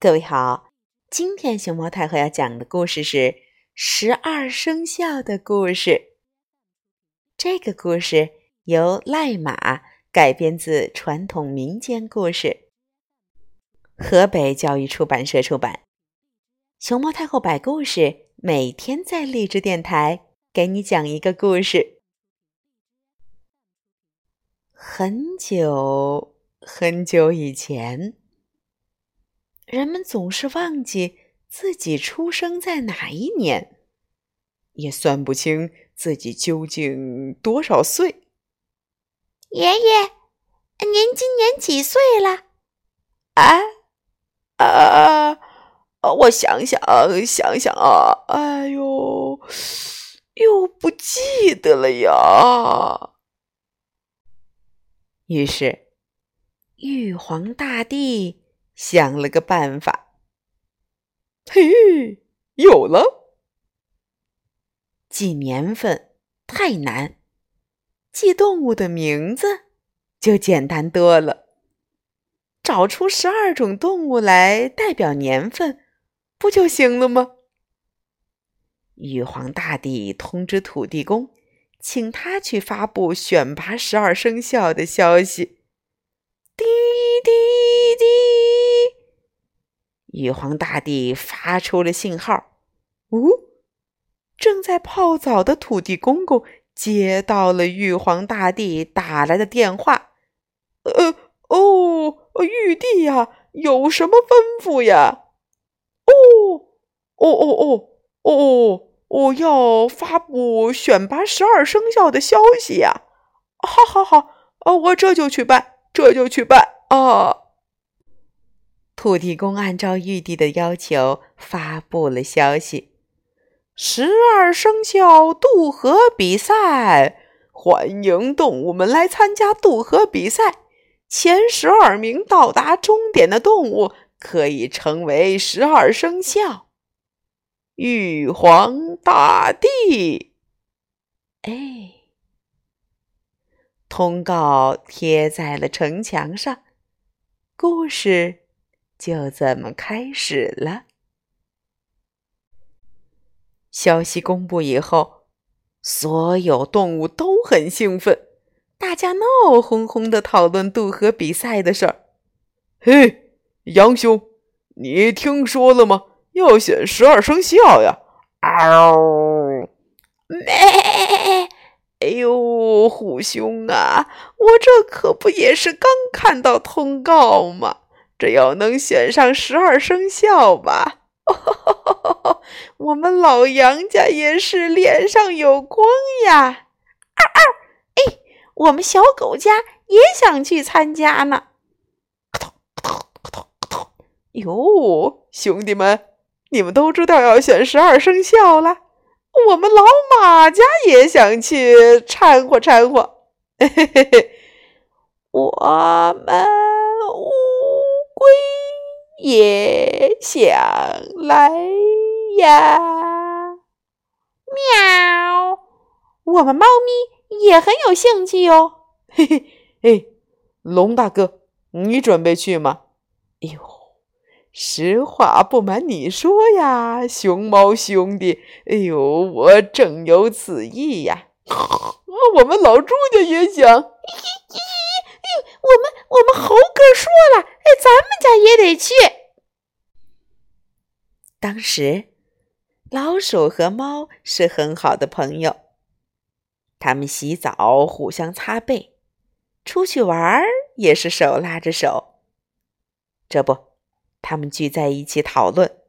各位好，今天熊猫太后要讲的故事是十二生肖的故事。这个故事由赖马改编自传统民间故事，河北教育出版社出版。熊猫太后摆故事，每天在励志电台给你讲一个故事。很久很久以前。人们总是忘记自己出生在哪一年，也算不清自己究竟多少岁。爷爷，您今年几岁了？啊啊！我想想想想啊，哎呦，又不记得了呀。于是，玉皇大帝。想了个办法，嘿，有了！记年份太难，记动物的名字就简单多了。找出十二种动物来代表年份，不就行了吗？玉皇大帝通知土地公，请他去发布选拔十二生肖的消息。滴滴滴。玉皇大帝发出了信号，哦，正在泡澡的土地公公接到了玉皇大帝打来的电话。呃，哦，玉帝呀，有什么吩咐呀？哦，哦哦哦哦，我要发布选拔十二生肖的消息呀！好，好，好，哦，我这就去办，这就去办啊！土地公按照玉帝的要求发布了消息：十二生肖渡河比赛，欢迎动物们来参加渡河比赛。前十二名到达终点的动物可以成为十二生肖。玉皇大帝，哎，通告贴在了城墙上。故事。就这么开始了。消息公布以后，所有动物都很兴奋，大家闹哄哄的讨论渡河比赛的事儿。嘿，杨兄，你听说了吗？要选十二生肖呀！嗷！咩！哎呦，虎兄啊，我这可不也是刚看到通告吗？只要能选上十二生肖吧，我们老杨家也是脸上有光呀！二二，哎，我们小狗家也想去参加呢。咔咔咔咔哟，兄弟们，你们都知道要选十二生肖了，我们老马家也想去掺和掺和。嘿嘿嘿嘿，我们。龟也想来呀！喵，我们猫咪也很有兴趣哦。嘿嘿，哎，龙大哥，你准备去吗？哎呦，实话不瞒你说呀，熊猫兄弟，哎呦，我正有此意呀。我们老朱家也想。嘿嘿嘿我们我们猴哥说了，哎，咱们家也得去。当时，老鼠和猫是很好的朋友，他们洗澡互相擦背，出去玩也是手拉着手。这不，他们聚在一起讨论。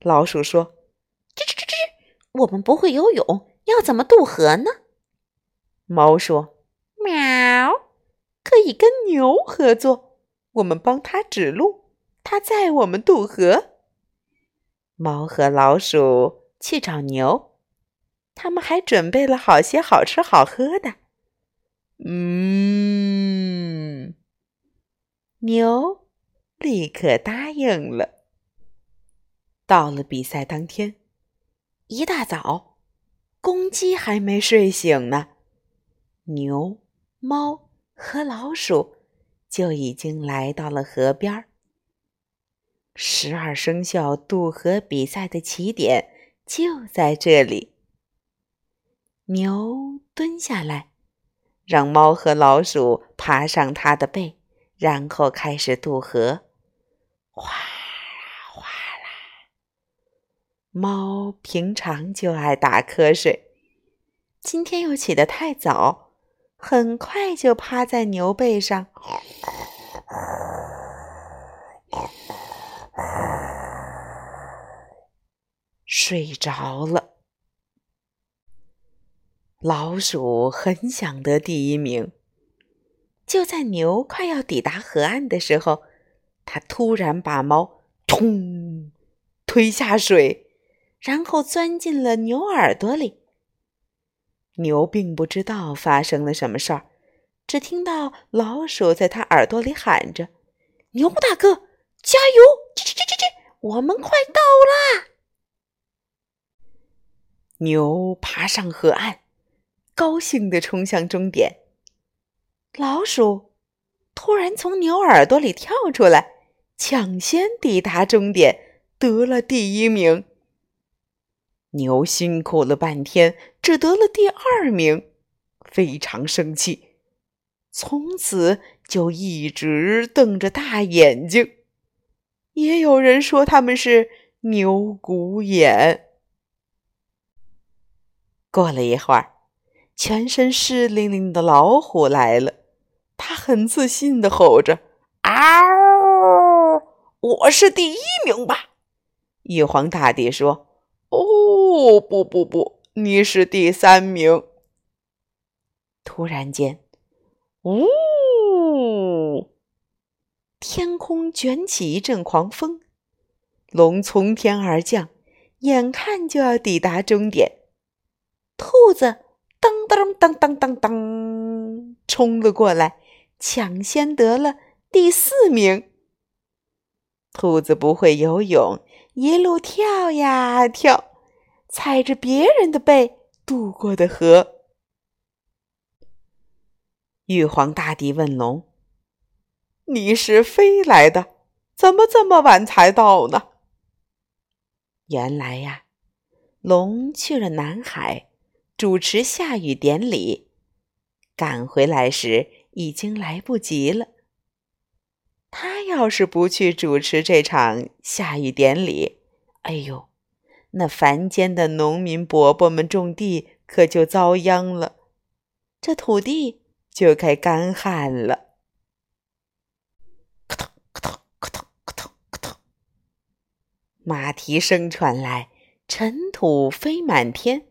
老鼠说：“吱吱吱吱，我们不会游泳，要怎么渡河呢？”猫说：“喵。”可以跟牛合作，我们帮他指路，他载我们渡河。猫和老鼠去找牛，他们还准备了好些好吃好喝的。嗯，牛立刻答应了。到了比赛当天，一大早，公鸡还没睡醒呢，牛、猫。和老鼠就已经来到了河边儿。十二生肖渡河比赛的起点就在这里。牛蹲下来，让猫和老鼠爬上它的背，然后开始渡河。哗啦哗啦，猫平常就爱打瞌睡，今天又起得太早，很快就趴在牛背上。睡着了。老鼠很想得第一名。就在牛快要抵达河岸的时候，它突然把猫“咚”推下水，然后钻进了牛耳朵里。牛并不知道发生了什么事儿，只听到老鼠在它耳朵里喊着：“牛大哥，加油！吱吱吱吱吱，我们快到啦！”牛爬上河岸，高兴地冲向终点。老鼠突然从牛耳朵里跳出来，抢先抵达终点，得了第一名。牛辛苦了半天，只得了第二名，非常生气，从此就一直瞪着大眼睛。也有人说他们是牛骨眼。过了一会儿，全身湿淋淋的老虎来了。他很自信的吼着：“嗷！我是第一名吧？”玉皇大帝说：“哦，不不不，你是第三名。”突然间，呜！天空卷起一阵狂风，龙从天而降，眼看就要抵达终点。兔子噔噔噔噔噔噔冲了过来，抢先得了第四名。兔子不会游泳，一路跳呀跳，踩着别人的背渡过的河。玉皇大帝问龙：“你是飞来的，怎么这么晚才到呢？”原来呀，龙去了南海。主持下雨典礼，赶回来时已经来不及了。他要是不去主持这场下雨典礼，哎呦，那凡间的农民伯伯们种地可就遭殃了，这土地就该干旱了。马蹄声传来，尘土飞满天。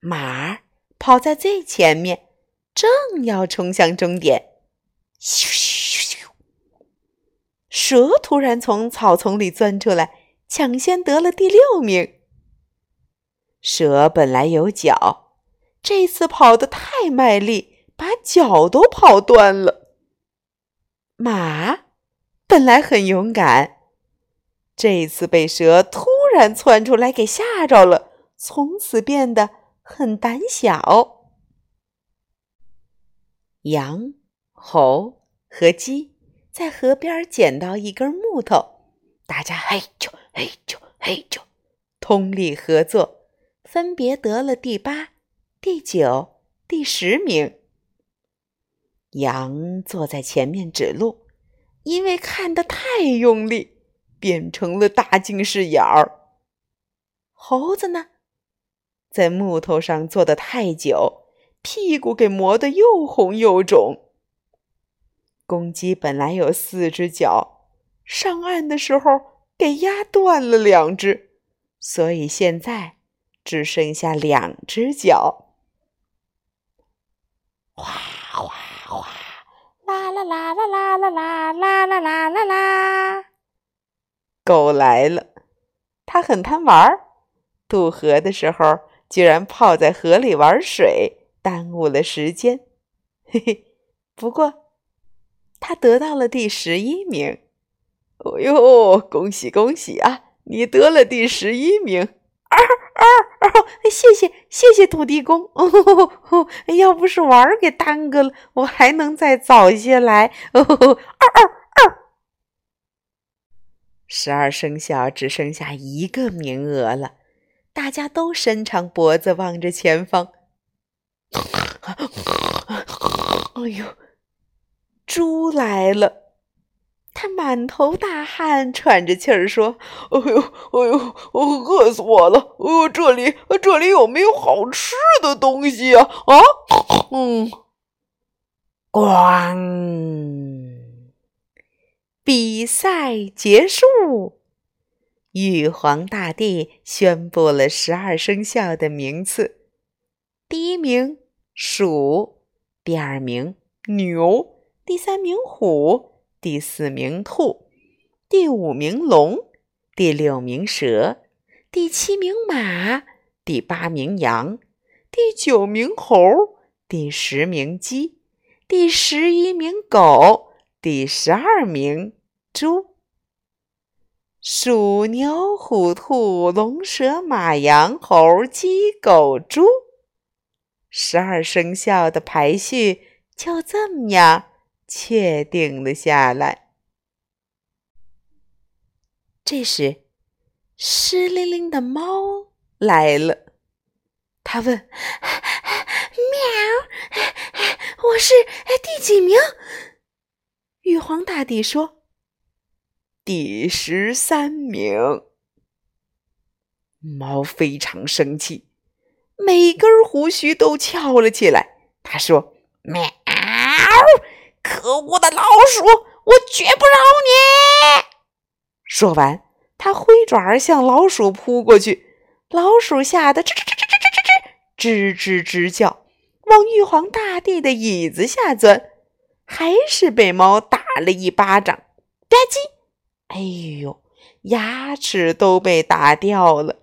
马儿跑在最前面，正要冲向终点。咻咻咻！蛇突然从草丛里钻出来，抢先得了第六名。蛇本来有脚，这次跑得太卖力，把脚都跑断了。马本来很勇敢，这次被蛇突然窜出来给吓着了，从此变得。很胆小。羊、猴和鸡在河边捡到一根木头，大家嘿咻嘿咻嘿咻，通力合作，分别得了第八、第九、第十名。羊坐在前面指路，因为看得太用力，变成了大近视眼儿。猴子呢？在木头上坐得太久，屁股给磨得又红又肿。公鸡本来有四只脚，上岸的时候给压断了两只，所以现在只剩下两只脚。哗哗哗，啦啦啦啦啦啦啦啦啦啦啦啦！狗来了，它很贪玩儿，渡河的时候。居然泡在河里玩水，耽误了时间。嘿嘿，不过他得到了第十一名。哦呦，恭喜恭喜啊！你得了第十一名。啊啊啊！谢谢谢谢土地公。哦，要不是玩儿给耽搁了，我还能再早些来。哦，二二二。十二生肖只剩下一个名额了，大家都伸长脖子望着前方。哎呦，猪来了！他满头大汗，喘着气儿说：“哎呦，哎呦，饿死我了！哦，这里，这里有没有好吃的东西啊？啊，嗯，咣。”比赛结束，玉皇大帝宣布了十二生肖的名次：第一名鼠，第二名牛，第三名虎，第四名兔，第五名龙，第六名蛇，第七名马，第八名羊，第九名猴，第十名鸡，第十一名狗。第十二名，猪。鼠、牛、虎、兔、龙、蛇、马、羊、猴、鸡、狗、猪，十二生肖的排序就这么样确定了下来。这时，湿淋淋的猫来了，它问：“喵，我是第几名？”玉皇大帝说：“第十三名。”猫非常生气，每根胡须都翘了起来。他说：“喵！可恶的老鼠，我绝不饶你！”说完，他挥爪向老鼠扑过去。老鼠吓得吱吱吱吱吱吱吱吱吱叫，往玉皇大帝的椅子下钻。还是被猫打了一巴掌，吧唧！哎呦，牙齿都被打掉了。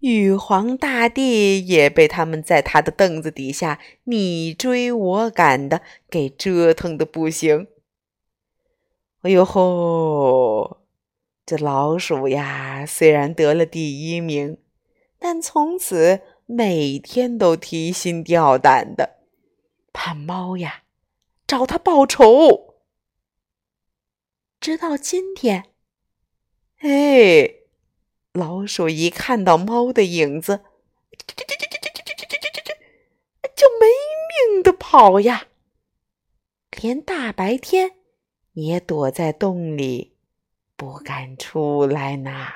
玉皇大帝也被他们在他的凳子底下你追我赶的给折腾的不行。哎呦吼！这老鼠呀，虽然得了第一名，但从此每天都提心吊胆的，怕猫呀。找他报仇，直到今天，哎，老鼠一看到猫的影子，这这这这这这这这这这，就没命的跑呀，连大白天也躲在洞里，不敢出来呢。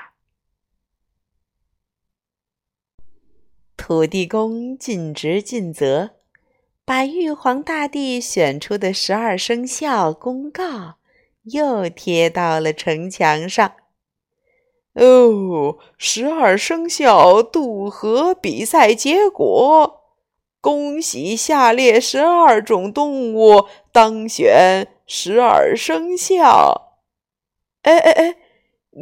土地公尽职尽责。把玉皇大帝选出的十二生肖公告又贴到了城墙上。哦，十二生肖渡河比赛结果，恭喜下列十二种动物当选十二生肖。哎哎哎，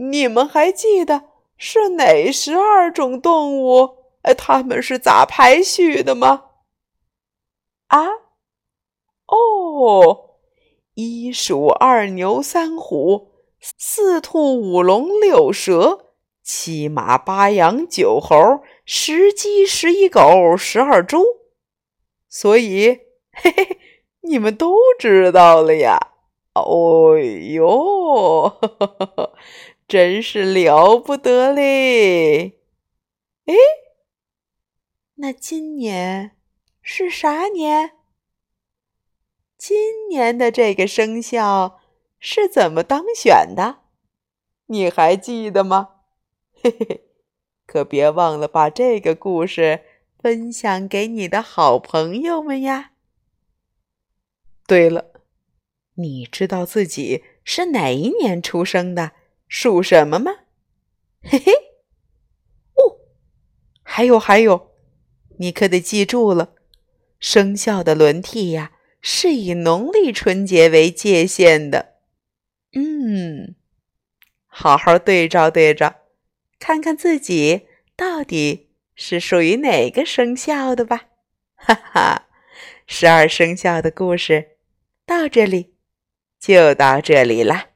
你们还记得是哪十二种动物？哎，他们是咋排序的吗？啊，哦，一鼠二牛三虎四兔五龙六蛇七马八羊九猴十鸡十一狗十二猪，所以嘿嘿，你们都知道了呀！哦哟，真是了不得嘞！哎，那今年？是啥年？今年的这个生肖是怎么当选的？你还记得吗？嘿嘿，可别忘了把这个故事分享给你的好朋友们呀。对了，你知道自己是哪一年出生的，属什么吗？嘿嘿，哦，还有还有，你可得记住了。生肖的轮替呀，是以农历春节为界限的。嗯，好好对照对照，看看自己到底是属于哪个生肖的吧。哈哈，十二生肖的故事到这里就到这里了。